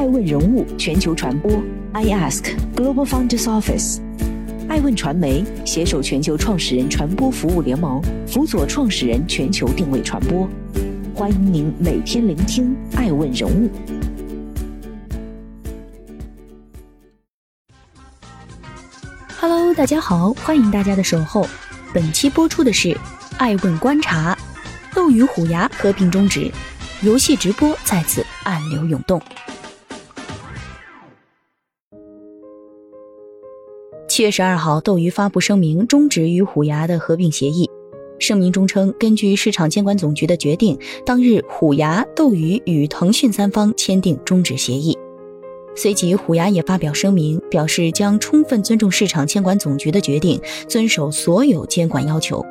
爱问人物全球传播，I Ask Global Founders Office，爱问传媒携手全球创始人传播服务联盟，辅佐创始人全球定位传播。欢迎您每天聆听爱问人物。Hello，大家好，欢迎大家的守候。本期播出的是爱问观察，斗鱼虎牙合并终止，游戏直播再次暗流涌动。月十二号，斗鱼发布声明，终止与虎牙的合并协议。声明中称，根据市场监管总局的决定，当日虎牙、斗鱼与腾讯三方签订终止协议。随即，虎牙也发表声明，表示将充分尊重市场监管总局的决定，遵守所有监管要求。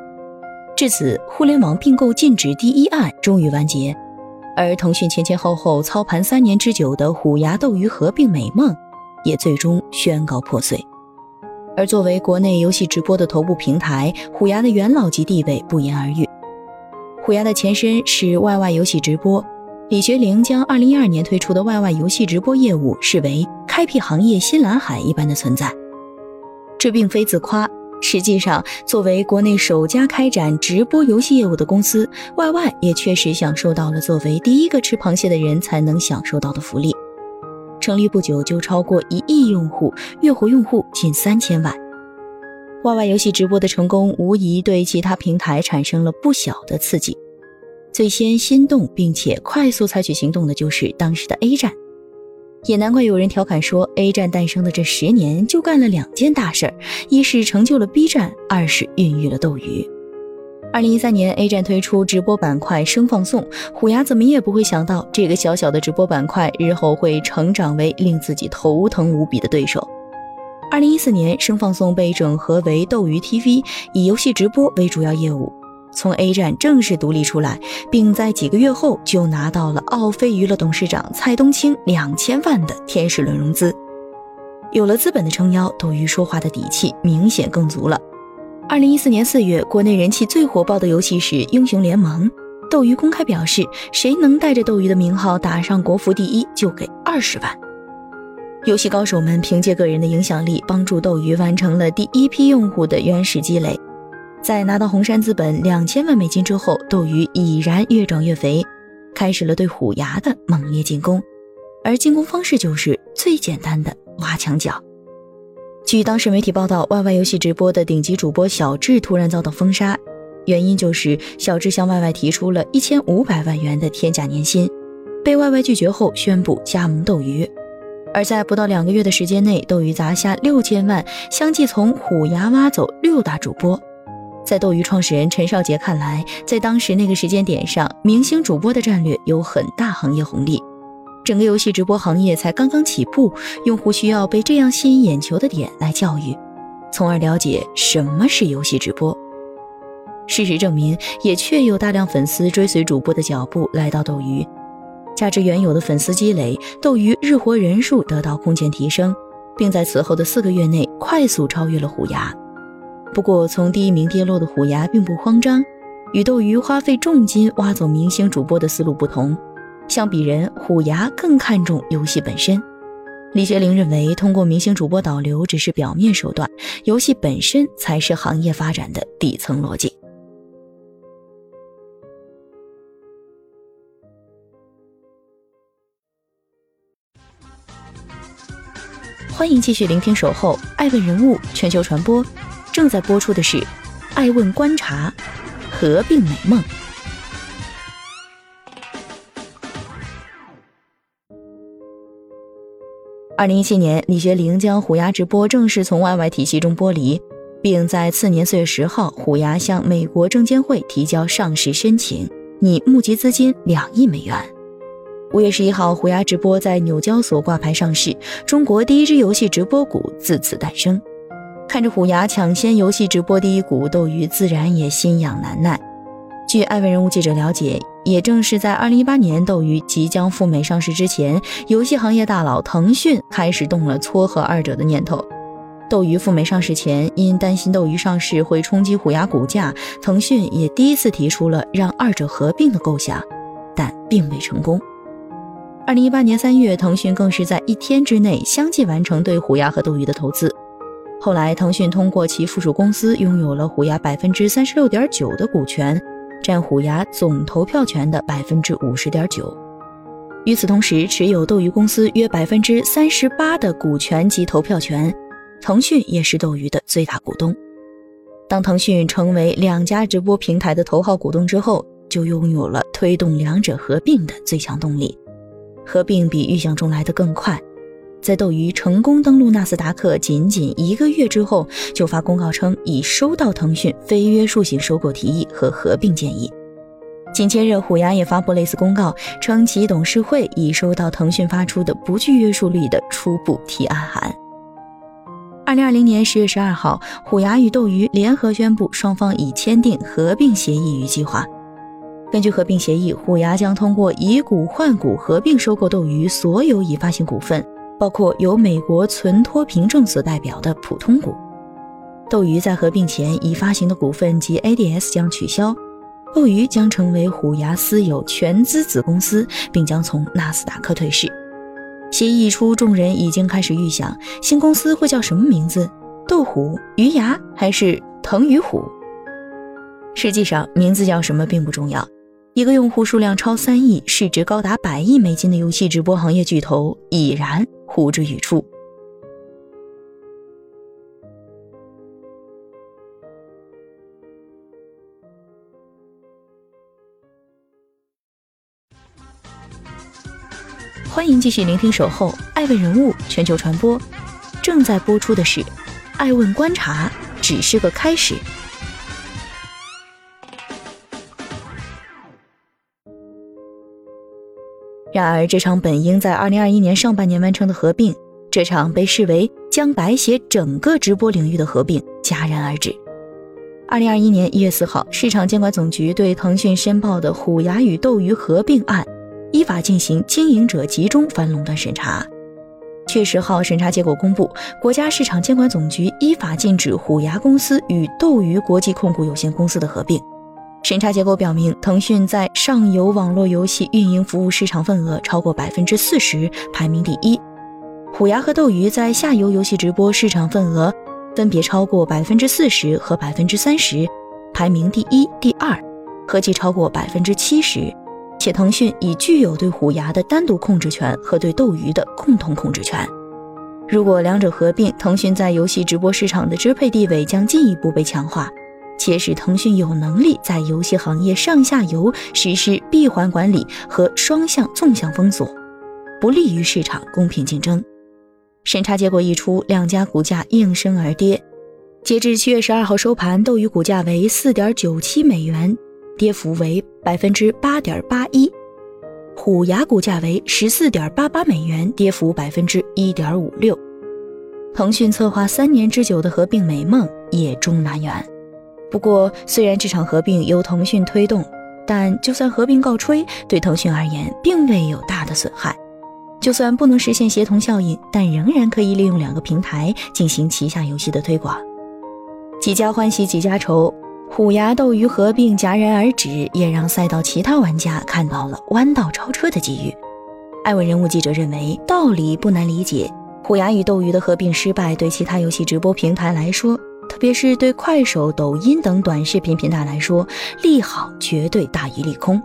至此，互联网并购禁止第一案终于完结，而腾讯前前后后操盘三年之久的虎牙斗鱼合并美梦，也最终宣告破碎。而作为国内游戏直播的头部平台，虎牙的元老级地位不言而喻。虎牙的前身是 YY 游戏直播，李学凌将2012年推出的 YY 游戏直播业务视为开辟行业新蓝海一般的存在。这并非自夸，实际上，作为国内首家开展直播游戏业务的公司，YY 也确实享受到了作为第一个吃螃蟹的人才能享受到的福利。成立不久就超过一亿用户，月活用户近三千万。YY 游戏直播的成功，无疑对其他平台产生了不小的刺激。最先心动并且快速采取行动的就是当时的 A 站，也难怪有人调侃说，A 站诞生的这十年就干了两件大事儿：一是成就了 B 站，二是孕育了斗鱼。二零一三年，A 站推出直播板块“生放送”，虎牙怎么也不会想到，这个小小的直播板块日后会成长为令自己头疼无比的对手。二零一四年，“生放送”被整合为斗鱼 TV，以游戏直播为主要业务，从 A 站正式独立出来，并在几个月后就拿到了奥飞娱乐董事长蔡东青两千万的天使轮融资。有了资本的撑腰，斗鱼说话的底气明显更足了。二零一四年四月，国内人气最火爆的游戏是《英雄联盟》，斗鱼公开表示，谁能带着斗鱼的名号打上国服第一，就给二十万。游戏高手们凭借个人的影响力，帮助斗鱼完成了第一批用户的原始积累。在拿到红杉资本两千万美金之后，斗鱼已然越长越肥，开始了对虎牙的猛烈进攻，而进攻方式就是最简单的挖墙脚。据当时媒体报道，YY 游戏直播的顶级主播小智突然遭到封杀，原因就是小智向 YY 提出了一千五百万元的天价年薪，被 YY 拒绝后宣布加盟斗鱼。而在不到两个月的时间内，斗鱼砸下六千万，相继从虎牙挖走六大主播。在斗鱼创始人陈少杰看来，在当时那个时间点上，明星主播的战略有很大行业红利。整个游戏直播行业才刚刚起步，用户需要被这样吸引眼球的点来教育，从而了解什么是游戏直播。事实证明，也确有大量粉丝追随主播的脚步来到斗鱼。加之原有的粉丝积累，斗鱼日活人数得到空前提升，并在此后的四个月内快速超越了虎牙。不过，从第一名跌落的虎牙并不慌张，与斗鱼花费重金挖走明星主播的思路不同。相比人，虎牙更看重游戏本身。李学凌认为，通过明星主播导流只是表面手段，游戏本身才是行业发展的底层逻辑。欢迎继续聆听《守候爱问人物全球传播》，正在播出的是《爱问观察》，合并美梦。二零一七年，李学凌将虎牙直播正式从 YY 体系中剥离，并在次年四月十号，虎牙向美国证监会提交上市申请，拟募集资金两亿美元。五月十一号，虎牙直播在纽交所挂牌上市，中国第一只游戏直播股自此诞生。看着虎牙抢先游戏直播第一股，斗鱼自然也心痒难耐。据艾文人物记者了解。也正是在二零一八年，斗鱼即将赴美上市之前，游戏行业大佬腾讯开始动了撮合二者的念头。斗鱼赴美上市前，因担心斗鱼上市会冲击虎牙股价，腾讯也第一次提出了让二者合并的构想，但并未成功。二零一八年三月，腾讯更是在一天之内相继完成对虎牙和斗鱼的投资。后来，腾讯通过其附属公司拥有了虎牙百分之三十六点九的股权，占虎牙总投票权的百分之五十点九。与此同时，持有斗鱼公司约百分之三十八的股权及投票权，腾讯也是斗鱼的最大股东。当腾讯成为两家直播平台的头号股东之后，就拥有了推动两者合并的最强动力。合并比预想中来的更快，在斗鱼成功登陆纳斯达克仅仅一个月之后，就发公告称已收到腾讯非约束性收购提议和合并建议。紧接着，虎牙也发布类似公告，称其董事会已收到腾讯发出的不具约束力的初步提案函。二零二零年十月十二号，虎牙与斗鱼联合宣布，双方已签订合并协议与计划。根据合并协议，虎牙将通过以股换股合并收购斗鱼所有已发行股份，包括由美国存托凭证所代表的普通股。斗鱼在合并前已发行的股份及 ADS 将取消。斗鱼将成为虎牙私有全资子公司，并将从纳斯达克退市。协议一出，众人已经开始预想新公司会叫什么名字：斗虎、鱼牙还是腾鱼虎？实际上，名字叫什么并不重要。一个用户数量超三亿、市值高达百亿美金的游戏直播行业巨头已然呼之欲出。欢迎继续聆听《守候》，爱问人物全球传播，正在播出的是《爱问观察》，只是个开始。然而，这场本应在2021年上半年完成的合并，这场被视为将白写整个直播领域的合并戛然而止。2021年1月4号，市场监管总局对腾讯申报的虎牙与斗鱼合并案。依法进行经营者集中反垄断审查。七月十号，审查结果公布，国家市场监管总局依法禁止虎牙公司与斗鱼国际控股有限公司的合并。审查结果表明，腾讯在上游网络游戏运营服务市场份额超过百分之四十，排名第一；虎牙和斗鱼在下游游戏直播市场份额分别超过百分之四十和百分之三十，排名第一、第二，合计超过百分之七十。且腾讯已具有对虎牙的单独控制权和对斗鱼的共同控制权。如果两者合并，腾讯在游戏直播市场的支配地位将进一步被强化，且使腾讯有能力在游戏行业上下游实施闭环管理和双向、纵向封锁，不利于市场公平竞争。审查结果一出，两家股价应声而跌。截至七月十二号收盘，斗鱼股价为四点九七美元。跌幅为百分之八点八一，虎牙股价为十四点八八美元，跌幅百分之一点五六。腾讯策划三年之久的合并美梦也终难圆。不过，虽然这场合并由腾讯推动，但就算合并告吹，对腾讯而言并未有大的损害。就算不能实现协同效应，但仍然可以利用两个平台进行旗下游戏的推广。几家欢喜几家愁。虎牙斗鱼合并戛然而止，也让赛道其他玩家看到了弯道超车的机遇。艾文人物记者认为，道理不难理解。虎牙与斗鱼的合并失败，对其他游戏直播平台来说，特别是对快手、抖音等短视频平台来说，利好绝对大于利空。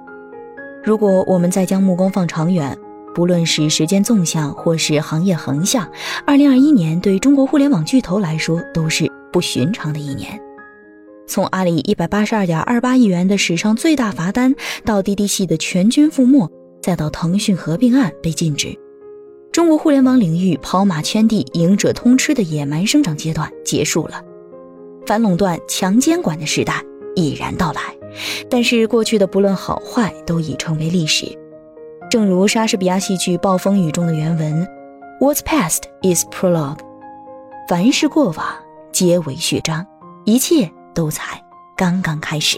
如果我们再将目光放长远，不论是时间纵向或是行业横向，二零二一年对中国互联网巨头来说都是不寻常的一年。从阿里一百八十二点二八亿元的史上最大罚单，到滴滴系的全军覆没，再到腾讯合并案被禁止，中国互联网领域跑马圈地、赢者通吃的野蛮生长阶段结束了，反垄断、强监管的时代已然到来。但是过去的不论好坏，都已成为历史。正如莎士比亚戏剧《暴风雨》中的原文：“What's past is prologue。”凡是过往，皆为序章，一切。都才刚刚开始。